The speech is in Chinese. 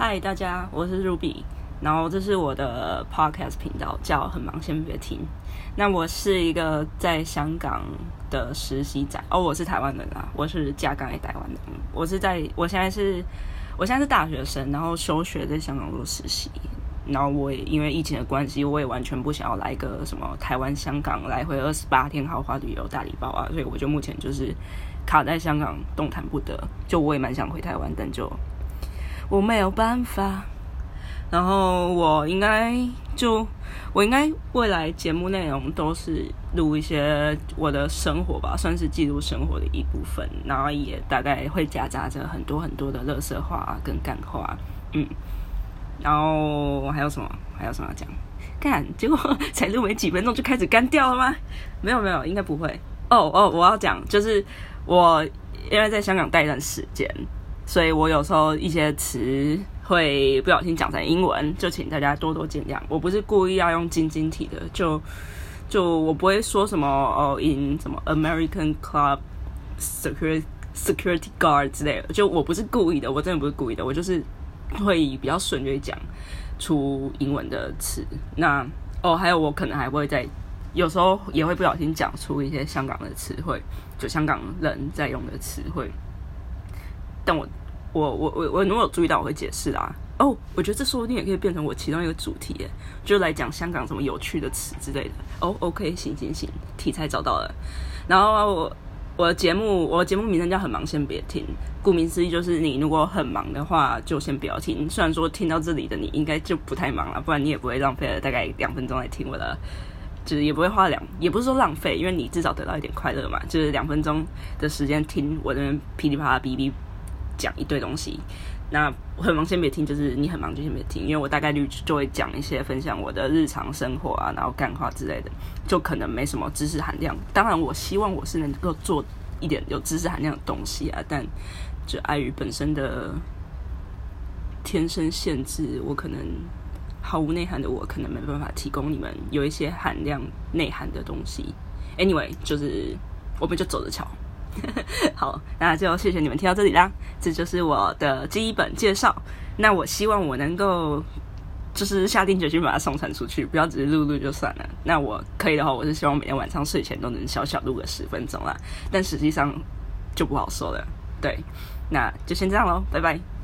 嗨，大家，我是 Ruby，然后这是我的 podcast 频道，叫《很忙先别听》。那我是一个在香港的实习仔，哦，我是台湾人啊，我是嫁港给台湾的。我是在，我现在是，我现在是大学生，然后休学在香港做实习。然后我也因为疫情的关系，我也完全不想要来个什么台湾、香港来回二十八天豪华旅游大礼包啊，所以我就目前就是卡在香港动弹不得。就我也蛮想回台湾，但就我没有办法。然后我应该就我应该未来节目内容都是录一些我的生活吧，算是记录生活的一部分。然后也大概会夹杂着很多很多的乐色话跟干话，嗯。然后还有什么？还有什么要讲？干，结果才录没几分钟就开始干掉了吗？没有没有，应该不会。哦哦，我要讲，就是我因为在香港待一段时间，所以我有时候一些词会不小心讲成英文，就请大家多多见谅。我不是故意要用晶晶体的，就就我不会说什么哦，in 什么 American Club Security Security Guard 之类的，就我不是故意的，我真的不是故意的，我就是。会比较顺利讲出英文的词，那哦，还有我可能还会在有时候也会不小心讲出一些香港的词汇，就香港人在用的词汇。我我我我如果有注意到，我会解释啦。哦，我觉得这说不定也可以变成我其中一个主题，就来讲香港什么有趣的词之类的。哦，OK，行行行，题材找到了。然后我。我的节目，我的节目名称叫“很忙先别听”。顾名思义，就是你如果很忙的话，就先不要听。虽然说听到这里的你应该就不太忙了，不然你也不会浪费了大概两分钟来听我的，就是也不会花两，也不是说浪费，因为你至少得到一点快乐嘛。就是两分钟的时间听我这边噼里啪啦哔哔讲一堆东西。那很忙先别听，就是你很忙就先别听，因为我大概率就会讲一些分享我的日常生活啊，然后干话之类的，就可能没什么知识含量。当然，我希望我是能够做一点有知识含量的东西啊，但就碍于本身的天生限制，我可能毫无内涵的我，可能没办法提供你们有一些含量内涵的东西。Anyway，就是我们就走着瞧。好，那就谢谢你们听到这里啦。这就是我的基本介绍。那我希望我能够就是下定决心把它上传出去，不要只是录录就算了。那我可以的话，我是希望每天晚上睡前都能小小录个十分钟啦。但实际上就不好说了。对，那就先这样喽，拜拜。